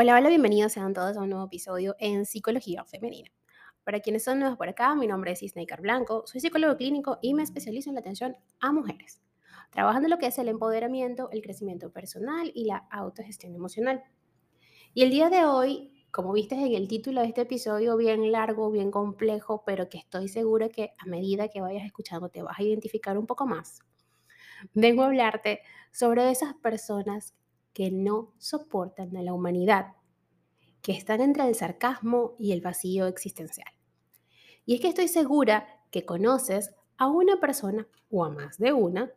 Hola, hola, bienvenidos sean todos a un nuevo episodio en Psicología Femenina. Para quienes son nuevos por acá, mi nombre es Isnaikar Blanco, soy psicólogo clínico y me especializo en la atención a mujeres, trabajando en lo que es el empoderamiento, el crecimiento personal y la autogestión emocional. Y el día de hoy, como viste en el título de este episodio, bien largo, bien complejo, pero que estoy segura que a medida que vayas escuchando te vas a identificar un poco más, vengo a hablarte sobre esas personas que no soportan a la humanidad, que están entre el sarcasmo y el vacío existencial. Y es que estoy segura que conoces a una persona, o a más de una,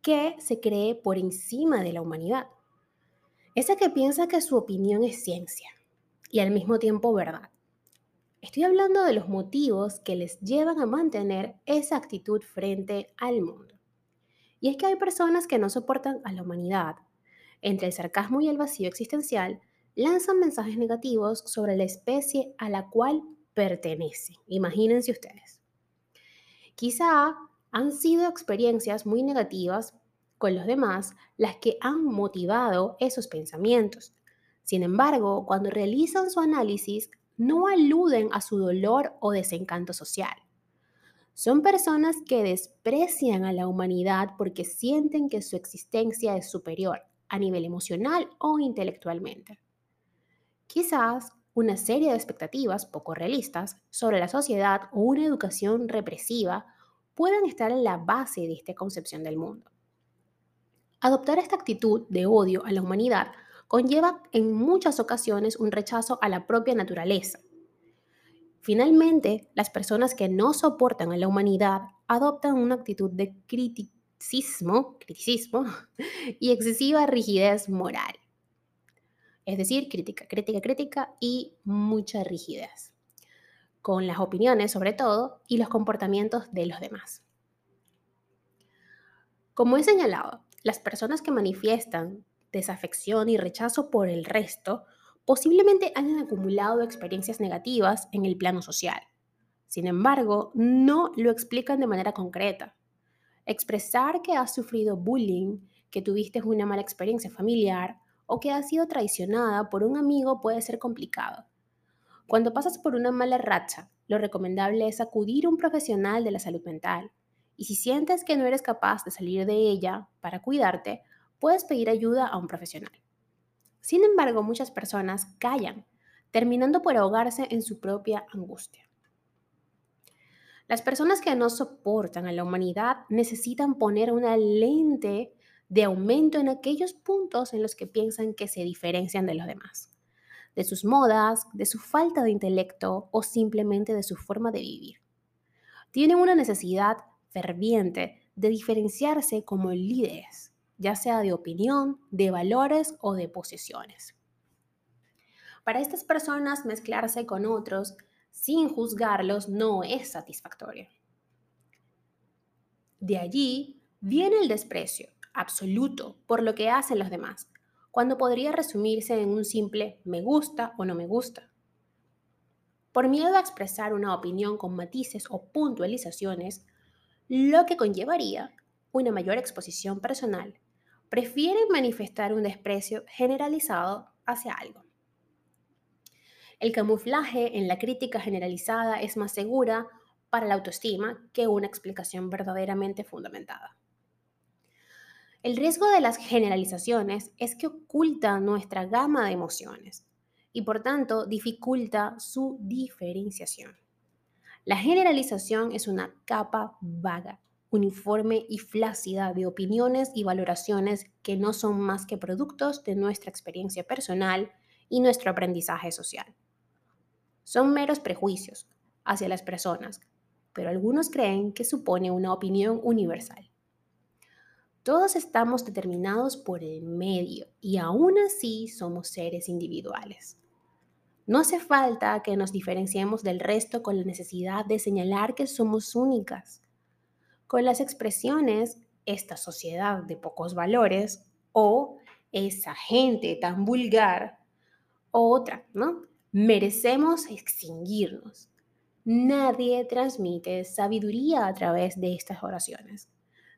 que se cree por encima de la humanidad. Esa que piensa que su opinión es ciencia y al mismo tiempo verdad. Estoy hablando de los motivos que les llevan a mantener esa actitud frente al mundo. Y es que hay personas que no soportan a la humanidad entre el sarcasmo y el vacío existencial, lanzan mensajes negativos sobre la especie a la cual pertenece. Imagínense ustedes. Quizá han sido experiencias muy negativas con los demás las que han motivado esos pensamientos. Sin embargo, cuando realizan su análisis, no aluden a su dolor o desencanto social. Son personas que desprecian a la humanidad porque sienten que su existencia es superior a nivel emocional o intelectualmente. Quizás una serie de expectativas poco realistas sobre la sociedad o una educación represiva puedan estar en la base de esta concepción del mundo. Adoptar esta actitud de odio a la humanidad conlleva en muchas ocasiones un rechazo a la propia naturaleza. Finalmente, las personas que no soportan a la humanidad adoptan una actitud de crítica criticismo y excesiva rigidez moral. Es decir, crítica, crítica, crítica y mucha rigidez, con las opiniones sobre todo y los comportamientos de los demás. Como he señalado, las personas que manifiestan desafección y rechazo por el resto posiblemente hayan acumulado experiencias negativas en el plano social. Sin embargo, no lo explican de manera concreta Expresar que has sufrido bullying, que tuviste una mala experiencia familiar o que has sido traicionada por un amigo puede ser complicado. Cuando pasas por una mala racha, lo recomendable es acudir a un profesional de la salud mental. Y si sientes que no eres capaz de salir de ella para cuidarte, puedes pedir ayuda a un profesional. Sin embargo, muchas personas callan, terminando por ahogarse en su propia angustia. Las personas que no soportan a la humanidad necesitan poner una lente de aumento en aquellos puntos en los que piensan que se diferencian de los demás, de sus modas, de su falta de intelecto o simplemente de su forma de vivir. Tienen una necesidad ferviente de diferenciarse como líderes, ya sea de opinión, de valores o de posesiones. Para estas personas, mezclarse con otros sin juzgarlos no es satisfactorio. De allí viene el desprecio absoluto por lo que hacen los demás, cuando podría resumirse en un simple me gusta o no me gusta. Por miedo a expresar una opinión con matices o puntualizaciones, lo que conllevaría una mayor exposición personal, prefieren manifestar un desprecio generalizado hacia algo. El camuflaje en la crítica generalizada es más segura para la autoestima que una explicación verdaderamente fundamentada. El riesgo de las generalizaciones es que oculta nuestra gama de emociones y por tanto dificulta su diferenciación. La generalización es una capa vaga, uniforme y flácida de opiniones y valoraciones que no son más que productos de nuestra experiencia personal y nuestro aprendizaje social. Son meros prejuicios hacia las personas, pero algunos creen que supone una opinión universal. Todos estamos determinados por el medio y aún así somos seres individuales. No hace falta que nos diferenciemos del resto con la necesidad de señalar que somos únicas. Con las expresiones, esta sociedad de pocos valores o esa gente tan vulgar o otra, ¿no? Merecemos extinguirnos. Nadie transmite sabiduría a través de estas oraciones,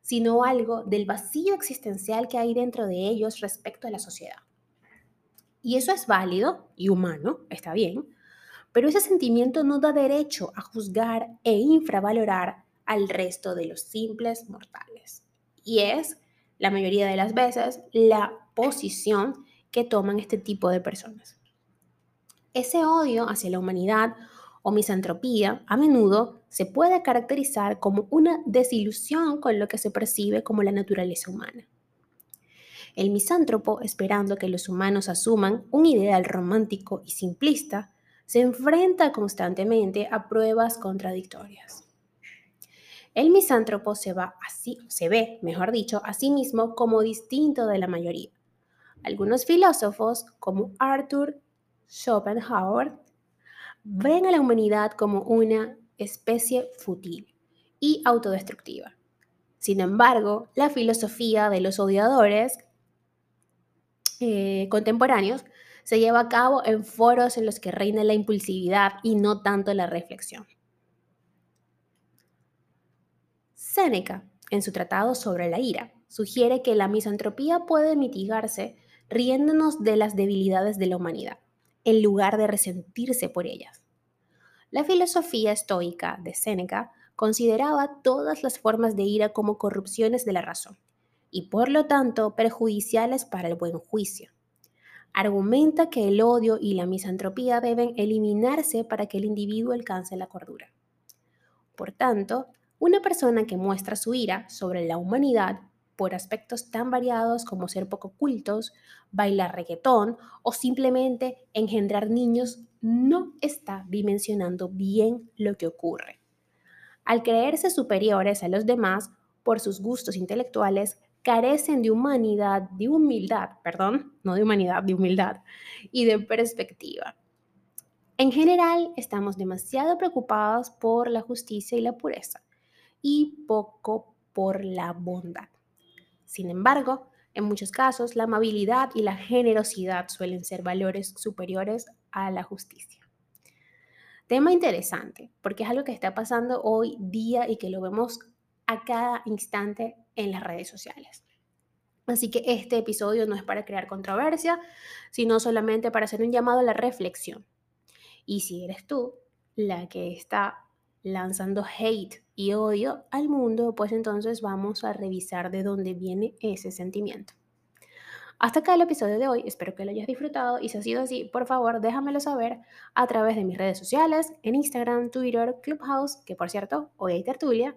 sino algo del vacío existencial que hay dentro de ellos respecto a la sociedad. Y eso es válido y humano, está bien, pero ese sentimiento no da derecho a juzgar e infravalorar al resto de los simples mortales. Y es, la mayoría de las veces, la posición que toman este tipo de personas. Ese odio hacia la humanidad o misantropía a menudo se puede caracterizar como una desilusión con lo que se percibe como la naturaleza humana. El misántropo, esperando que los humanos asuman un ideal romántico y simplista, se enfrenta constantemente a pruebas contradictorias. El misántropo se, va así, se ve, mejor dicho, a sí mismo como distinto de la mayoría. Algunos filósofos, como Arthur Schopenhauer, ven a la humanidad como una especie fútil y autodestructiva. Sin embargo, la filosofía de los odiadores eh, contemporáneos se lleva a cabo en foros en los que reina la impulsividad y no tanto la reflexión. Séneca, en su tratado sobre la ira, sugiere que la misantropía puede mitigarse riéndonos de las debilidades de la humanidad, en lugar de resentirse por ellas. La filosofía estoica de Séneca consideraba todas las formas de ira como corrupciones de la razón y por lo tanto perjudiciales para el buen juicio. Argumenta que el odio y la misantropía deben eliminarse para que el individuo alcance la cordura. Por tanto, una persona que muestra su ira sobre la humanidad por aspectos tan variados como ser poco cultos, bailar reggaetón o simplemente engendrar niños no está dimensionando bien lo que ocurre. Al creerse superiores a los demás por sus gustos intelectuales, carecen de humanidad, de humildad, perdón, no de humanidad, de humildad y de perspectiva. En general, estamos demasiado preocupados por la justicia y la pureza y poco por la bondad. Sin embargo, en muchos casos, la amabilidad y la generosidad suelen ser valores superiores a la justicia. Tema interesante, porque es algo que está pasando hoy día y que lo vemos a cada instante en las redes sociales. Así que este episodio no es para crear controversia, sino solamente para hacer un llamado a la reflexión. Y si eres tú la que está lanzando hate y odio al mundo, pues entonces vamos a revisar de dónde viene ese sentimiento. Hasta acá el episodio de hoy, espero que lo hayas disfrutado y si ha sido así, por favor déjamelo saber a través de mis redes sociales, en Instagram, Twitter, Clubhouse, que por cierto, hoy hay tertulia,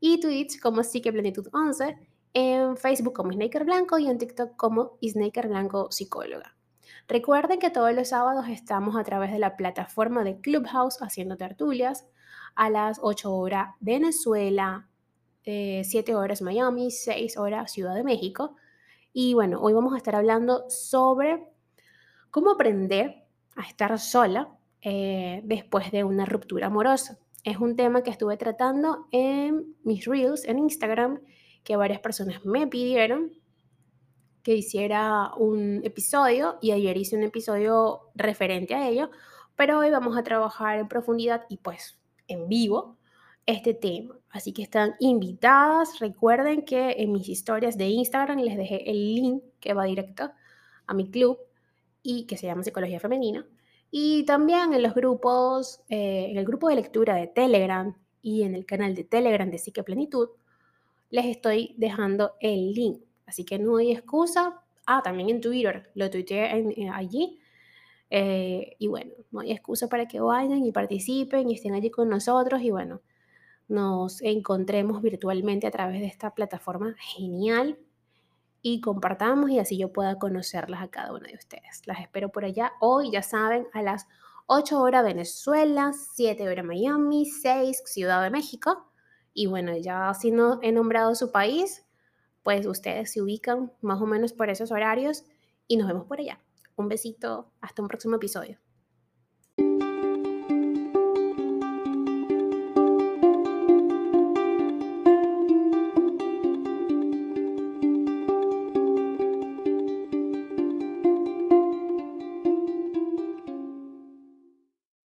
y Twitch como Psiqueplenitud11, en Facebook como Snaker Blanco y en TikTok como Snaker Blanco Psicóloga. Recuerden que todos los sábados estamos a través de la plataforma de Clubhouse haciendo tertulias a las 8 horas Venezuela, 7 eh, horas Miami, 6 horas Ciudad de México. Y bueno, hoy vamos a estar hablando sobre cómo aprender a estar sola eh, después de una ruptura amorosa es un tema que estuve tratando en mis reels en Instagram, que varias personas me pidieron que hiciera un episodio y ayer hice un episodio referente a ello, pero hoy vamos a trabajar en profundidad y pues en vivo este tema. Así que están invitadas. Recuerden que en mis historias de Instagram les dejé el link que va directo a mi club y que se llama Psicología Femenina. Y también en los grupos, eh, en el grupo de lectura de Telegram y en el canal de Telegram de Psique Plenitud, les estoy dejando el link. Así que no hay excusa. Ah, también en Twitter, lo tuiteé eh, allí. Eh, y bueno, no hay excusa para que vayan y participen y estén allí con nosotros. Y bueno, nos encontremos virtualmente a través de esta plataforma genial y compartamos y así yo pueda conocerlas a cada una de ustedes. Las espero por allá hoy, ya saben, a las 8 horas Venezuela, 7 horas Miami, 6 Ciudad de México. Y bueno, ya si no he nombrado su país, pues ustedes se ubican más o menos por esos horarios y nos vemos por allá. Un besito, hasta un próximo episodio.